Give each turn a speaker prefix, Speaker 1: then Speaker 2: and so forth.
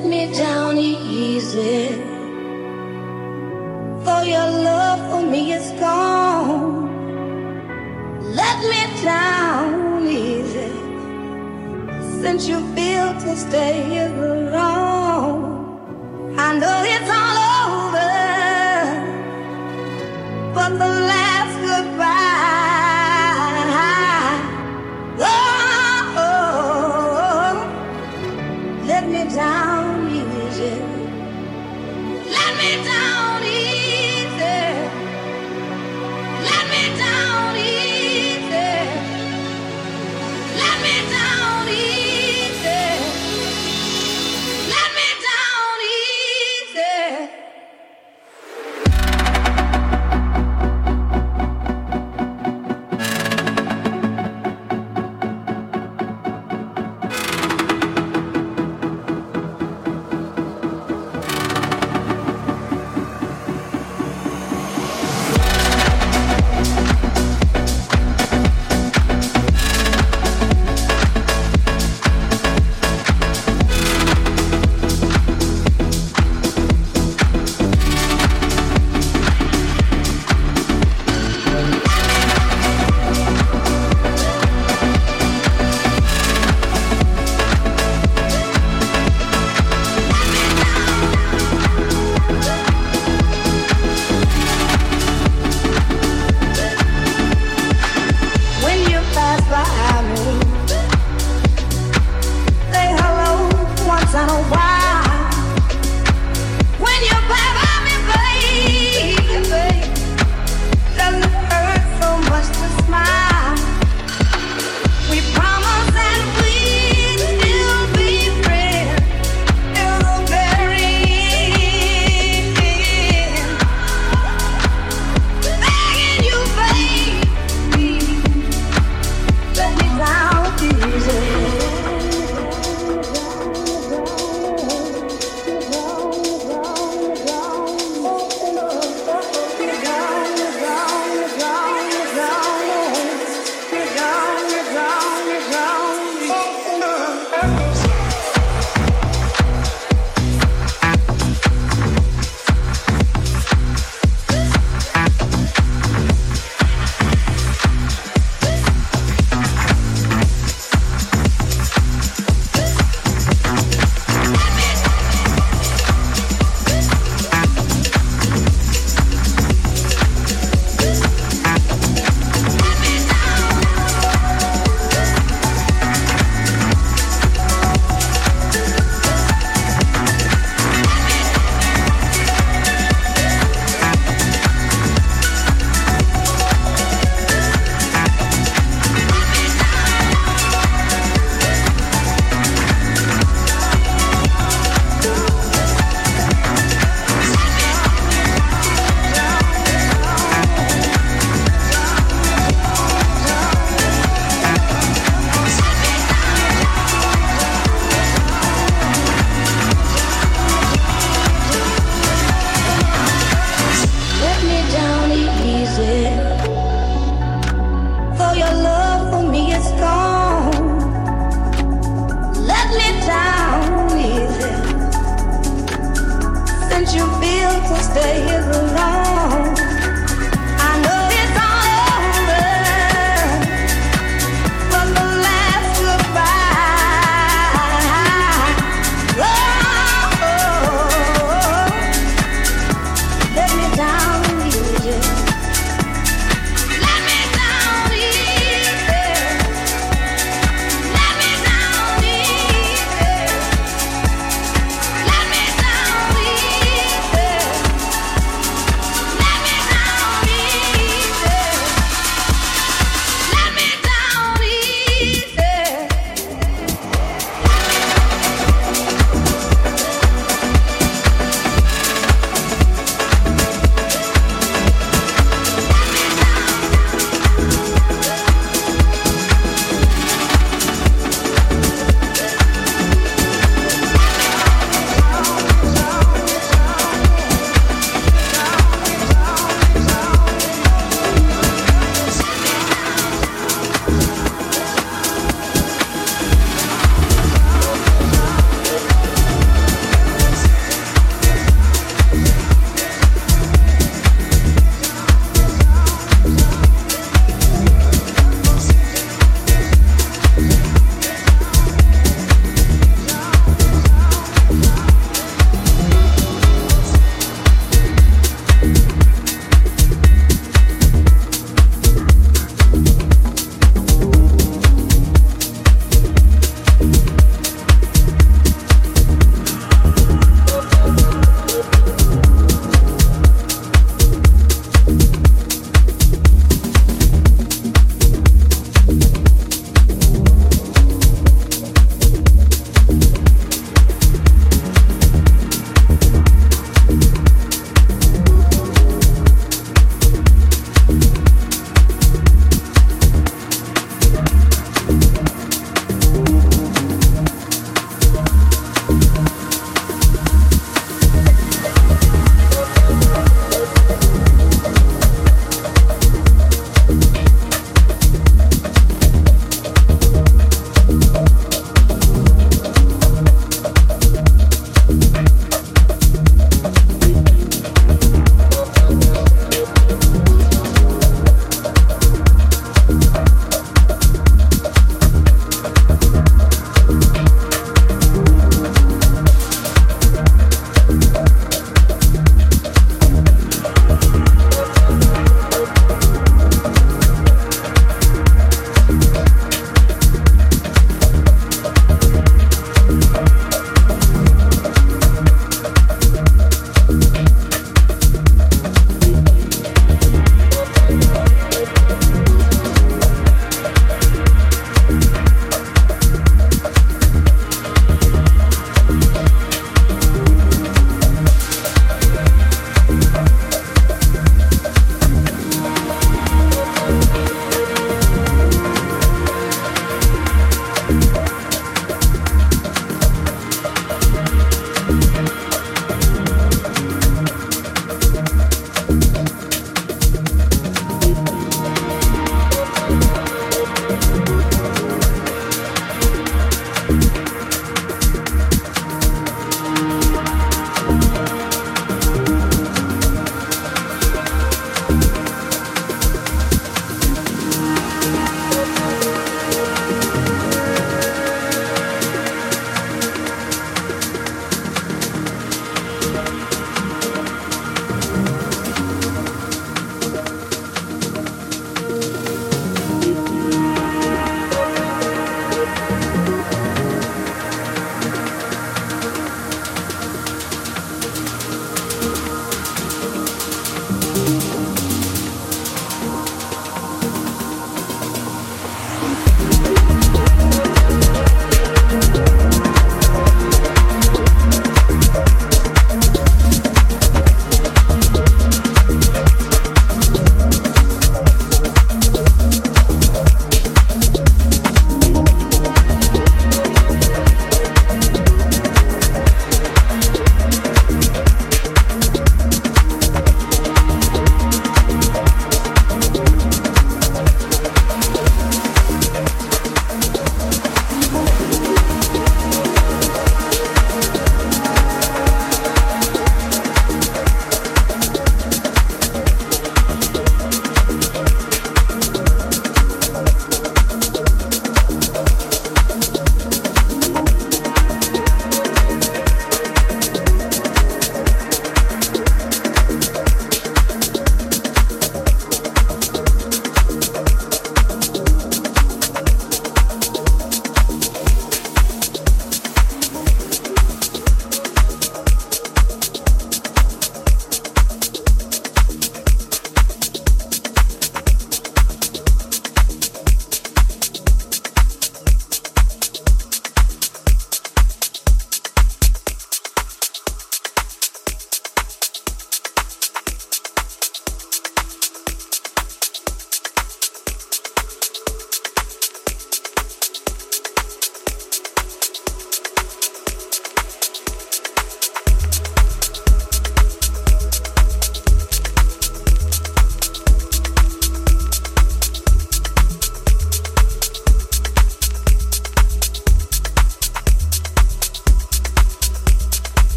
Speaker 1: Let me down easy. For your love for me is gone. Let me down easy. Since you feel to stay alone,